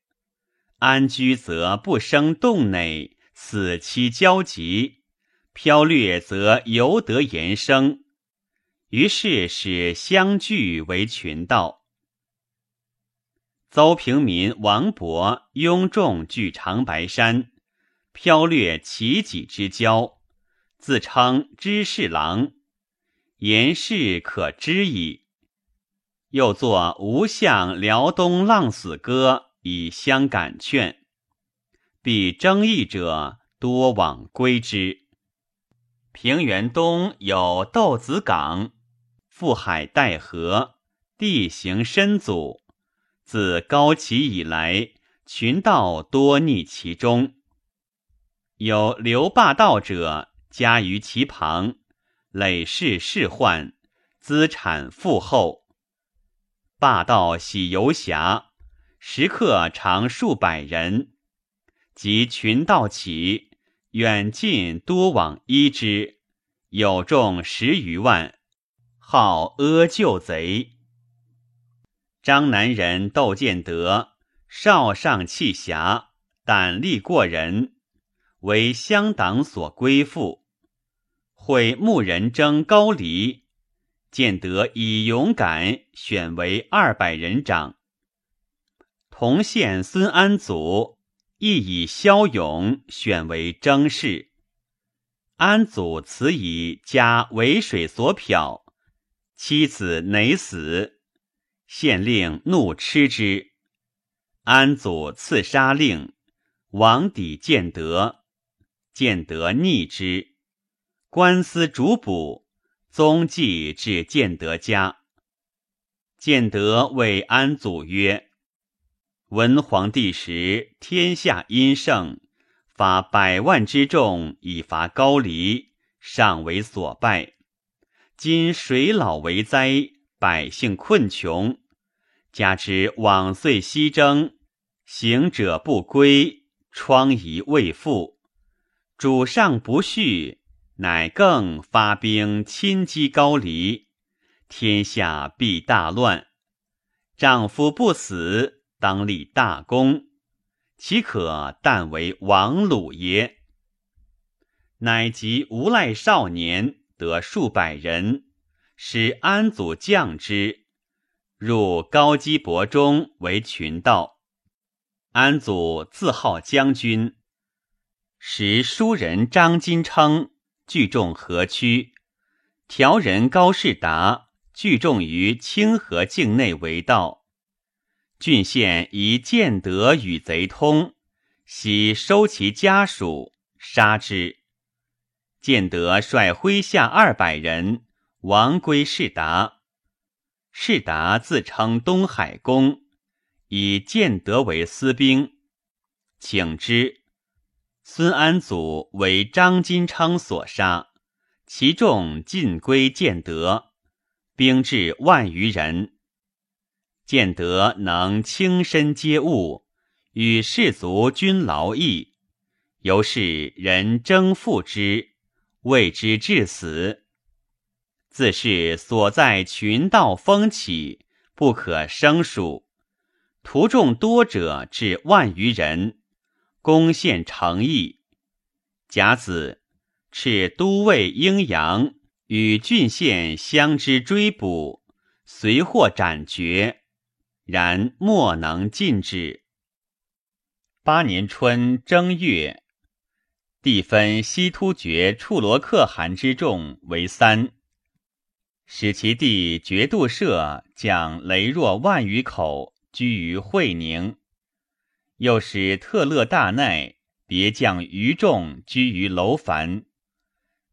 安居则不生动馁，死期交集；飘掠则犹得延生。于是使相聚为群道。邹平民王勃拥众据长白山，飘掠其己之交。自称知侍郎，言事可知矣。又作《吴相辽东浪死歌》以相感劝，必争议者多往归之。平原东有豆子港，覆海带河，地形深阻，自高齐以来，群盗多匿其中。有留霸道者。家于其旁，累世世患，资产富厚。霸道喜游侠，食客常数百人。及群盗起，远近多往依之，有众十余万，号阿救贼。张南人窦建德，少上气侠，胆力过人。为乡党所归附，会牧人征高黎，建德以勇敢选为二百人长。同县孙安祖亦以骁勇选为征士。安祖辞以家为水所漂，妻子馁死，县令怒斥之。安祖赐杀令，王抵建德。建德逆之，官司主捕，踪迹至建德家。建德谓安祖曰：“文皇帝时，天下殷盛，发百万之众以伐高丽，尚为所败。今水老为灾，百姓困穷，加之往岁西征，行者不归，疮痍未复。”主上不恤，乃更发兵侵击高丽，天下必大乱。丈夫不死，当立大功，岂可但为王虏耶？乃及无赖少年得数百人，使安祖降之，入高基伯中为群盗。安祖自号将军。时书人张金称聚众河曲，调人高士达聚众于清河境内为道。郡县以建德与贼通，悉收其家属，杀之。建德率麾下二百人亡归士达。士达自称东海公，以建德为私兵，请之。孙安祖为张金昌所杀，其众尽归建德，兵至万余人。见德能轻身接物，与士卒均劳役，由是人征复之，谓之至死。自是所在群盗风起，不可胜数，徒众多者至万余人。攻陷城邑，甲子，敕都尉应阳与郡县相之追捕，随获斩决，然莫能尽止。八年春正月，帝分西突厥处罗可汗之众为三，使其弟觉度舍将雷若万余口居于会宁，又使特勒大奈别将余众居于楼烦，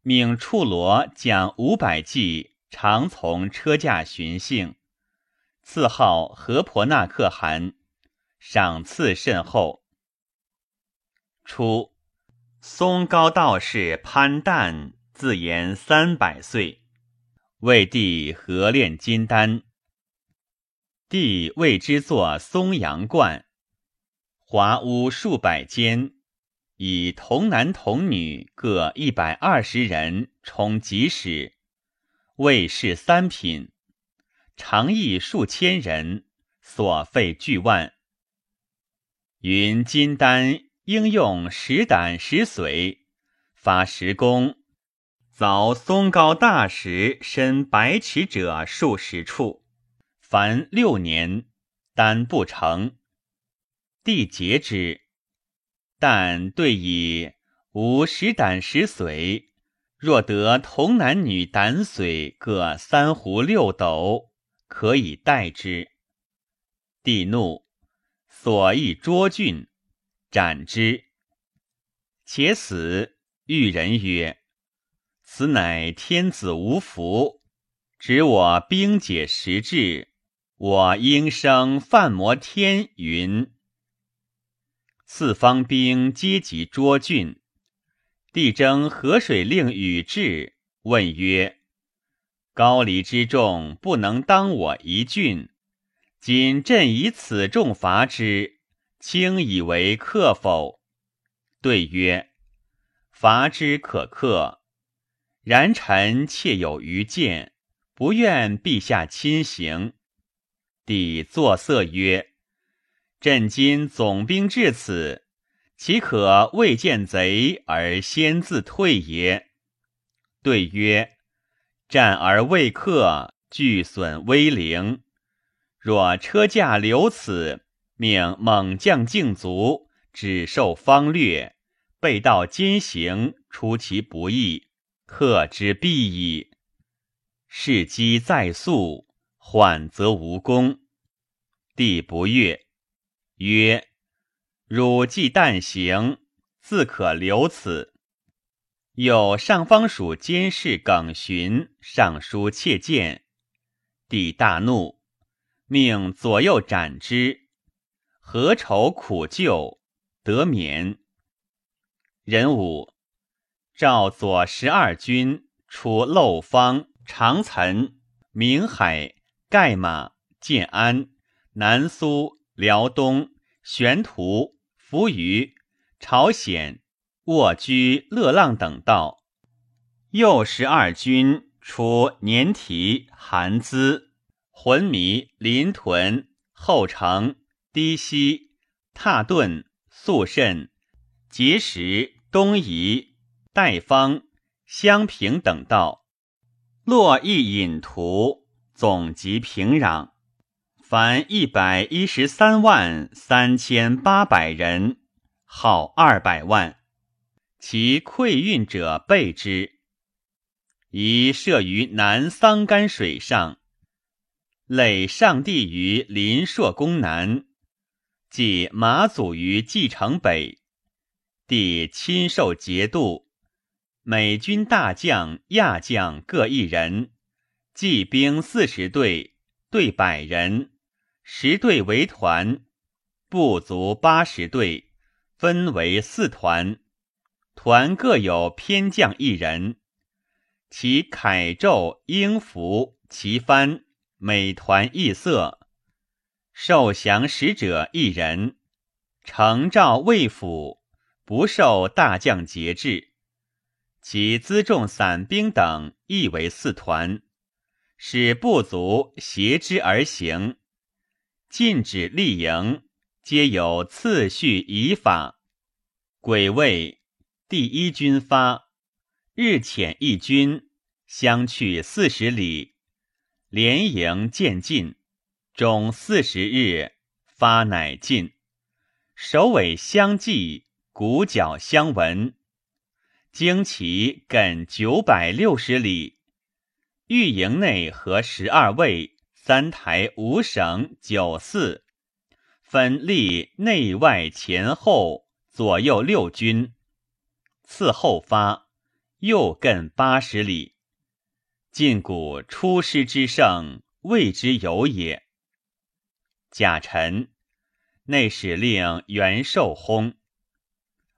命处罗将五百骑常从车驾巡幸，赐号何婆那可汗，赏赐甚厚。初。松高道士潘旦自言三百岁，为帝合炼金丹。帝为之作松阳观，华屋数百间，以童男童女各一百二十人充吉使，卫士三品，常役数千人，所费巨万。云金丹。应用石胆石髓，发石工，凿松高大石深百尺者数十处，凡六年，丹不成。帝节之，但对以无石胆石髓，若得童男女胆髓各三壶六斗，可以代之。帝怒，所议捉郡。斩之，且死。遇人曰：“此乃天子无福，指我兵解时至，我应生犯魔天。”云。四方兵皆集捉郡，帝征河水令禹至，问曰：“高黎之众不能当我一郡，今朕以此众伐之。”卿以为克否？对曰：伐之可克，然臣妾有愚见，不愿陛下亲行。帝作色曰：朕今总兵至此，岂可未见贼而先自退也？对曰：战而未克，俱损威灵。若车驾留此。命猛将竞卒，只受方略，备道兼行，出其不意，克之必矣。事机在速，缓则无功。帝不悦，曰：“汝既旦行，自可留此。”有上方属监事耿寻上书切谏，帝大怒，命左右斩之。何愁苦救，得免。壬午，召左十二军出漏方、长岑、明海、盖马、建安、南苏、辽东、玄图、扶余、朝鲜、卧居、乐浪等道。右十二军出年提、韩资、浑迷、临屯、后城。低溪、踏顿、肃慎、碣石、东夷、代方、襄平等道，洛邑引图总集平壤，凡一百一十三万三千八百人，号二百万。其溃运者备之，宜设于南桑干水上，垒上帝于临朔宫南。即马祖于蓟城北，帝亲授节度，美军大将、亚将各一人，骑兵四十队，队百人，十队为团，部族八十队，分为四团，团各有偏将一人，其铠胄、缨服、旗幡，每团异色。受降使者一人，承诏魏府，不受大将节制。其辎重散兵等亦为四团，使部族挟之而行。禁止立营，皆有次序仪法。鬼位，第一军发，日遣一军，相去四十里，连营渐进。终四十日，发乃尽。首尾相继，鼓角相闻。旌旗艮九百六十里，御营内合十二卫，三台五省九寺，分立内外前后左右六军。次后发，又艮八十里。晋古出师之胜，谓之有也。甲辰，内史令袁寿薨。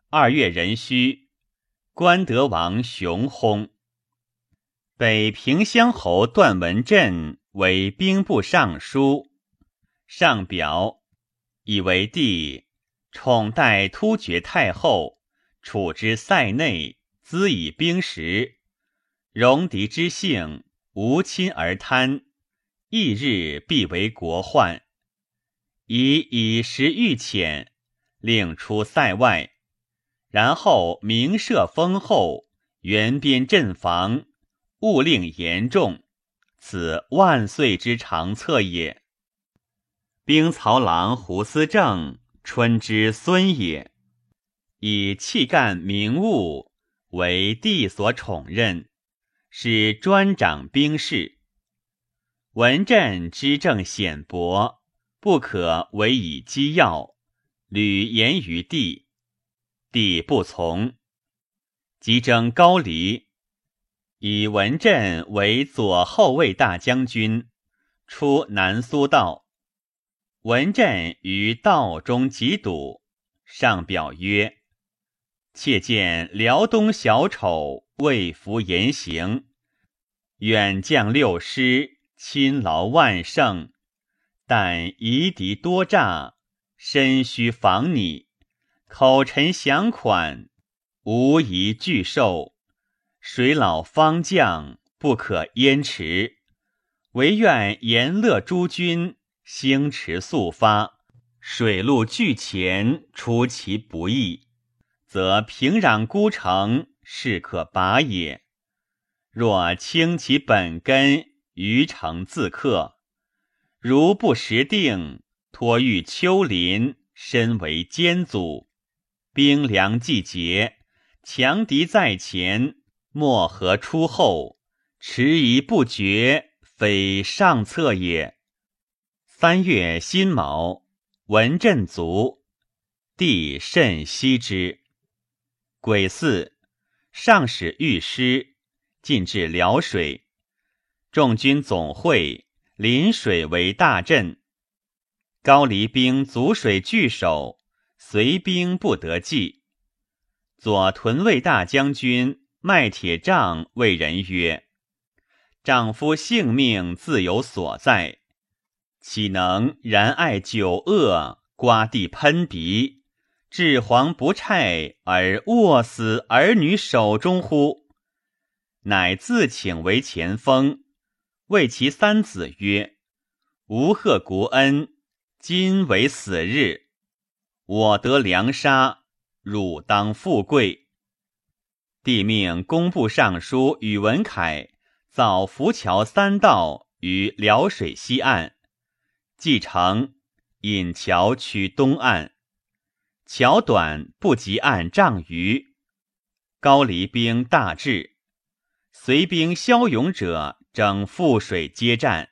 二月壬戌，关德王雄薨。北平乡侯段文振为兵部尚书，上表以为帝宠待突厥太后，处之塞内，资以兵食。戎狄之性，无亲而贪，翌日必为国患。以以时欲遣，令出塞外，然后明设封后，援边镇防，勿令严重。此万岁之长策也。兵曹郎胡思正，春之孙也，以气干明务，为帝所宠任。是专掌兵事，文镇之政显薄，不可为以机要。屡言于帝，帝不从。即征高黎，以文镇为左后卫大将军，出南苏道。文镇于道中疾堵，上表曰：“妾见辽东小丑。”未服言行，远将六师，亲劳万乘，但夷狄多诈，身须防你。口陈降款，无疑拒受。水老方将，不可焉迟。唯愿延乐诸军，星驰速发，水陆俱前，出其不意，则平壤孤城。是可拔也。若清其本根，于城自克；如不识定，托遇丘陵，身为艰阻。兵粮既竭，强敌在前，莫何出后？迟疑不决，非上策也。三月辛卯，文镇卒，帝甚惜之。癸巳。上使御师进至辽水，众军总会，临水为大阵。高黎兵阻水据守，随兵不得济。左屯卫大将军麦铁杖谓人曰：“丈夫性命自有所在，岂能然爱酒恶，刮地喷鼻？”至皇不差而握死儿女手中乎？乃自请为前锋，谓其三子曰：“吾贺国恩，今为死日。我得良杀，汝当富贵。”帝命工部尚书宇文恺造浮桥三道于辽水西岸，继承引桥取东岸。桥短不及岸丈余，高黎兵大至，随兵骁勇者整覆水接战。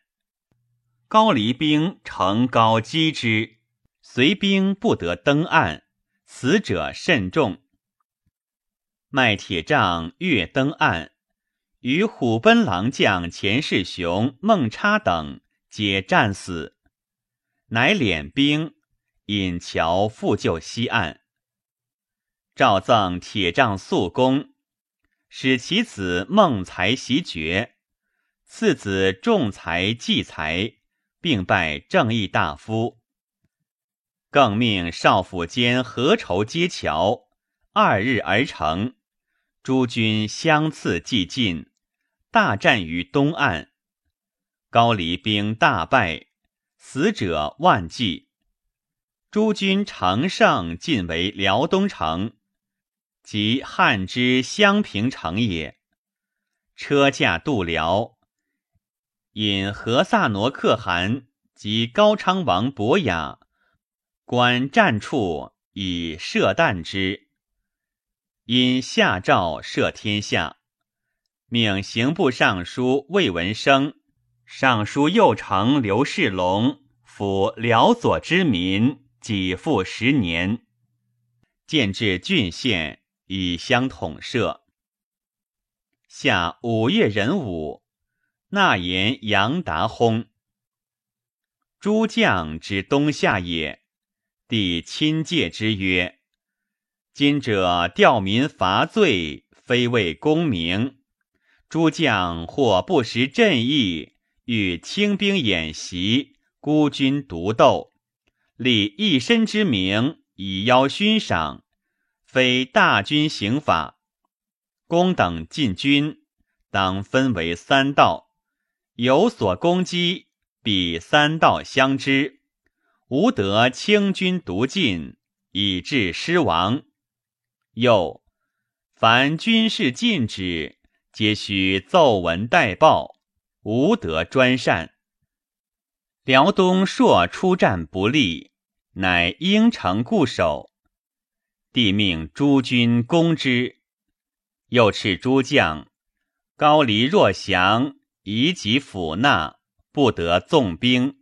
高黎兵乘高击之，随兵不得登岸，死者甚众。麦铁杖跃登岸，与虎贲郎将钱世雄、孟叉等皆战死，乃敛兵。引桥复救西岸，赵赠铁杖速攻，使其子孟才袭爵，次子仲才继才，并拜正义大夫。更命少府间合筹接桥，二日而成。诸军相次既进，大战于东岸，高黎兵大败，死者万计。诸军乘胜进为辽东城，即汉之襄平城也。车驾渡辽，引何萨挪可汗及高昌王伯雅观战处以射弹之。因下诏赦天下，命刑部尚书魏文生、尚书右丞刘世龙抚辽左之民，己复十年，建制郡县，以相统摄。下五月壬午，纳言杨达薨。诸将之东夏也，帝亲戒之曰：“今者吊民伐罪，非为功名。诸将或不识阵义，欲轻兵演习，孤军独斗，立一身之名以邀勋赏，非大军行法。公等进军，当分为三道，有所攻击。”必三道相知，无得清军独进，以致失亡。又凡军事禁止，皆须奏闻代报，无得专善。辽东朔出战不利，乃应城固守。帝命诸军攻之，又斥诸将：高黎若降，以己抚纳。不得纵兵。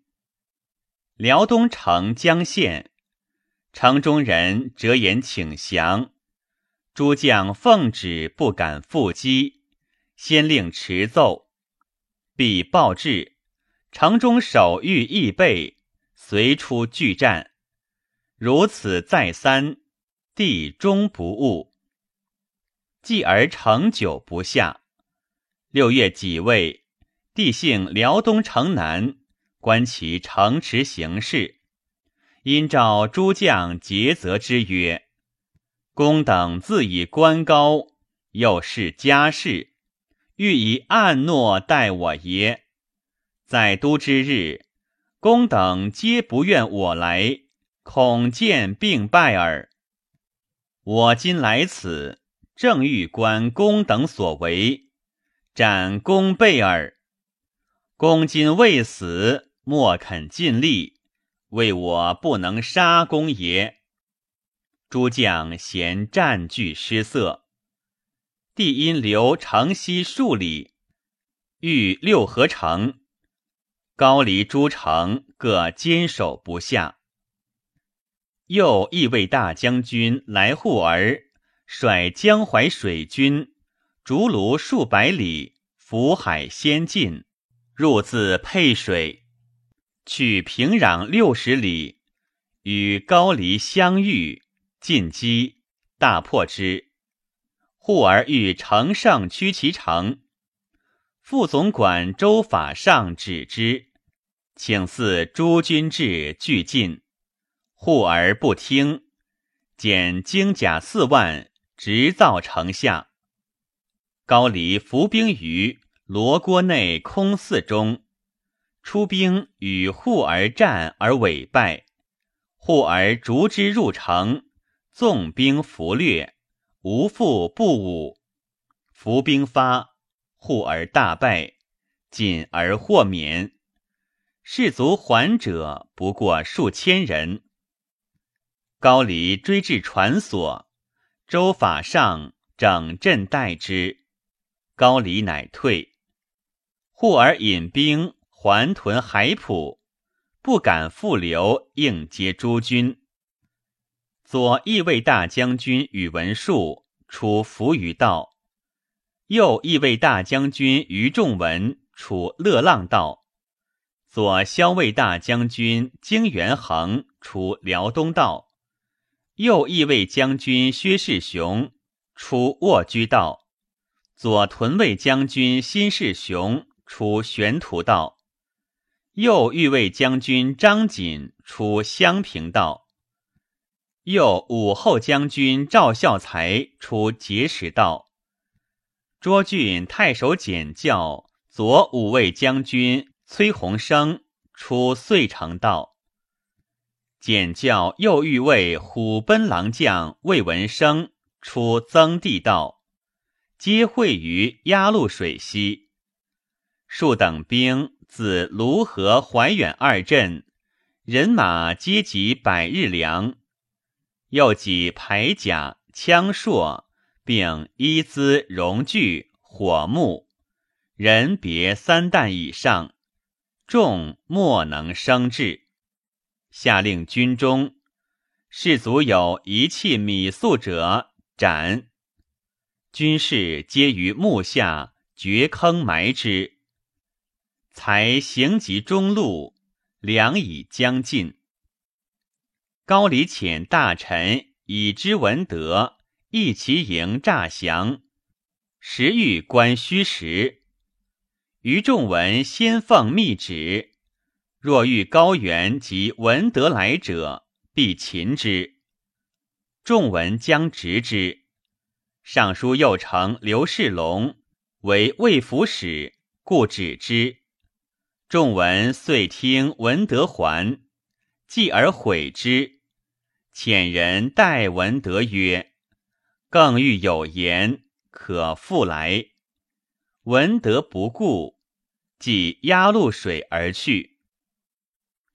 辽东城将陷，城中人折言请降。诸将奉旨不敢复击，先令持奏，必报至。城中守御易备，随出拒战。如此再三，帝终不误。继而成久不下。六月己未。帝幸辽东城南，观其城池形势，因召诸将诘责之曰：“公等自以官高，又是家事，欲以暗诺待我耶？在都之日，公等皆不愿我来，恐见病败耳。我今来此，正欲观公等所为，斩公备耳。”公今未死，莫肯尽力，为我不能杀公也。诸将嫌战具失色，帝因留城西数里，欲六合城，高黎诸城各坚守不下。又亦为大将军来护儿，率江淮水军逐卢数百里，浮海先进。入自沛水，去平壤六十里，与高黎相遇，进击，大破之。护儿欲乘胜驱其城，副总管周法上止之，请赐诸军至俱进。护而不听，减精甲四万，直造城下。高黎伏兵于。罗锅内空寺中，出兵与护而战而委败，护而逐之入城，纵兵俘掠，无复不武。伏兵发，护儿大败，仅而获免。士卒还者不过数千人。高黎追至船所，周法上整阵待之，高黎乃退。护而引兵还屯海浦，不敢复留，应接诸军。左翼卫大将军宇文述出伏于道，右翼卫大将军于仲文处乐浪道，左骁卫大将军荆元衡出辽东道，右翼卫将军薛世雄出卧居道，左屯卫将军辛世雄。出玄土道，右御卫将军张锦出襄平道，右武后将军赵孝才出碣石道，涿郡太守简教左武卫将军崔洪生出遂城道，简教右御卫虎贲郎将魏文生出增地道，皆会于鸭绿水西。数等兵自卢河、怀远二镇，人马皆集百日粮，又给铠甲、枪槊、并衣资容具火木，人别三旦以上，众莫能生至。下令军中士卒有一器米粟者斩。军士皆于木下掘坑埋之。才行及中路，粮已将尽。高礼遣大臣以之闻德，一其营诈降，时欲观虚实。于仲文先奉密旨，若遇高原及文德来者，必擒之。仲文将执之。尚书右丞刘世龙为魏府使，故止之。仲文遂听文德还，继而悔之。遣人代文德曰：“更欲有言，可复来。”文德不顾，即压陆水而去。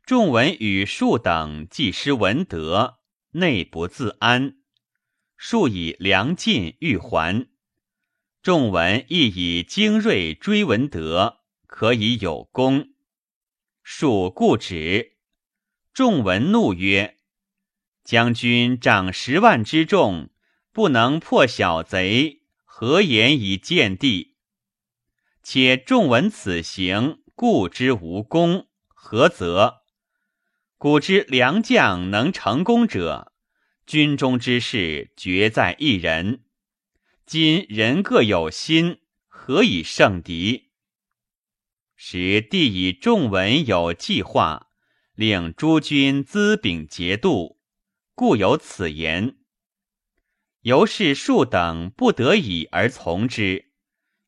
众文与庶等既失文德，内不自安。树以粮尽欲还，众文亦以精锐追文德，可以有功。树固止。众文怒曰：“将军掌十万之众，不能破小贼，何言以见地？且众闻此行，故之无功，何则？古之良将能成功者。”军中之事，决在一人。今人各有心，何以胜敌？时帝以众文有计划，令诸军资禀节度，故有此言。由是数等不得已而从之，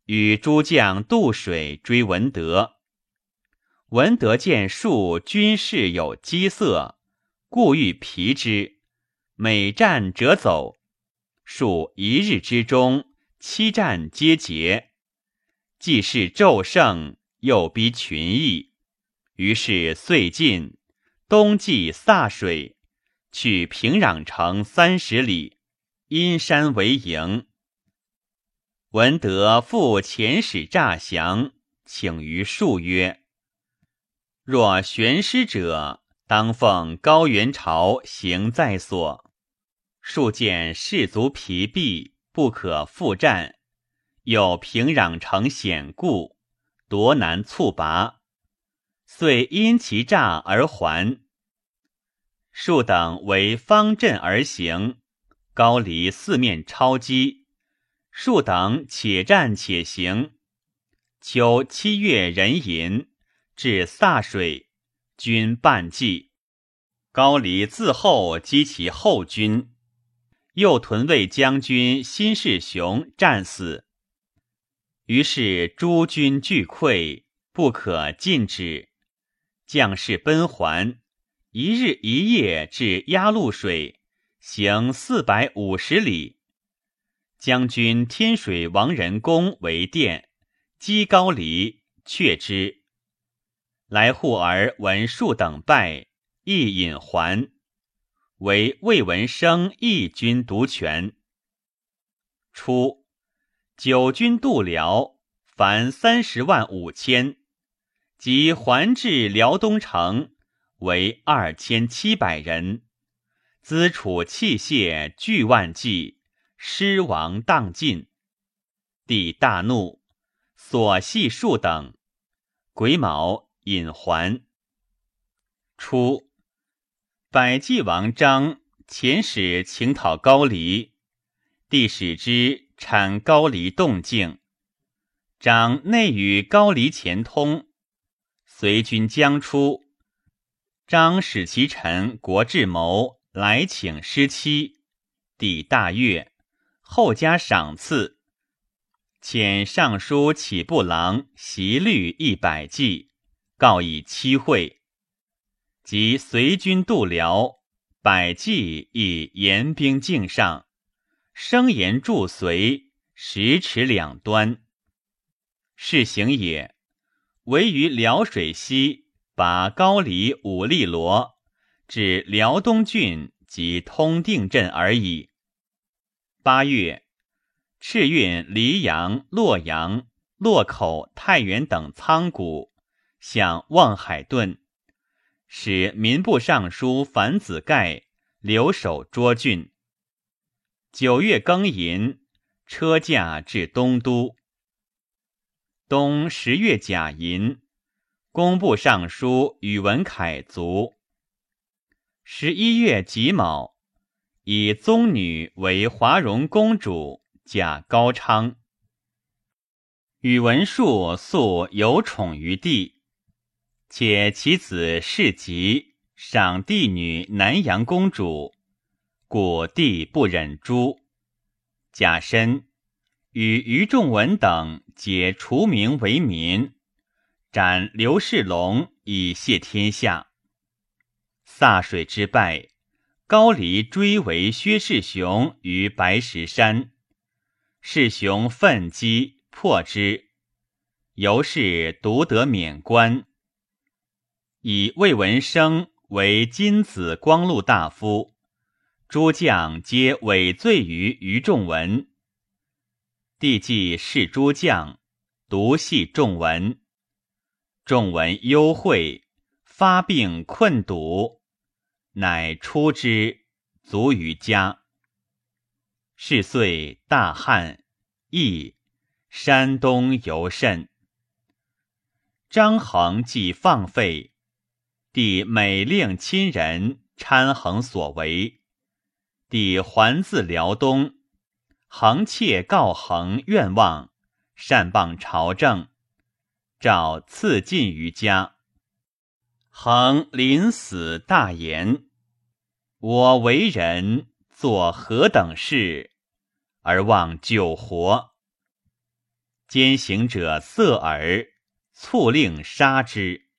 与诸将渡水追文德。文德见数军士有饥色，故欲疲之。每战折走，数一日之中，七战皆捷。既是骤胜，又逼群邑，于是遂进，东济柞水，去平壤城三十里，阴山为营。闻得复遣使诈降，请于数曰：“若悬师者，当奉高原朝行在所。”数见士卒疲弊，不可复战，有平壤城险固，夺难猝拔，遂因其诈而还。数等为方阵而行，高离四面抄击，数等且战且行。秋七月壬寅，至飒水，军半计。高离自后击其后军。右屯卫将军辛世雄战死，于是诸军俱溃，不可进止。将士奔还，一日一夜至鸭绿水，行四百五十里。将军天水王仁公为殿，击高黎，却之。来护儿闻数等败，亦引还。为魏文生一军独权。初，九军渡辽，凡三十万五千，即还至辽东城，为二千七百人。资储器械巨万计，失亡荡尽。帝大怒，所系数等，癸卯引还。初。百济王张遣使请讨高黎，帝使之产高黎动静。张内与高黎前通，随军将出。张使其臣国志谋来请师期，帝大悦，后加赏赐，遣尚书启部郎习律一百骑，告以期会。即随军渡辽，百骑以严兵境上，声言驻随，十尺两端。是行也，唯于辽水西，拔高黎武力罗至辽东郡及通定镇而已。八月，敕运黎阳、洛阳、洛口、太原等仓谷，向望海顿，使民部尚书樊子盖留守涿郡。九月庚寅，车驾至东都。冬十月甲寅，工部尚书宇文恺卒。十一月己卯，以宗女为华容公主，嫁高昌。宇文述素有宠于帝，且其子世吉赏帝女南阳公主，故帝不忍诛。贾深，与于仲文等皆除名为民，斩刘世龙以谢天下。柞水之败，高黎追围薛世雄于白石山，世雄奋击破之，由是独得免官，以魏文生为金子光禄大夫。诸将皆委罪于于仲文。帝既视诸将，独系仲文。仲文忧秽，发病困笃。乃出之，卒于家。是岁大旱，疫，山东尤甚。张衡既放废，帝每令亲人参衡所为。帝还自辽东，衡切告衡愿望，善谤朝政，诏赐禁于家。恒临死大言：“我为人做何等事，而望救活？奸行者色耳，促令杀之。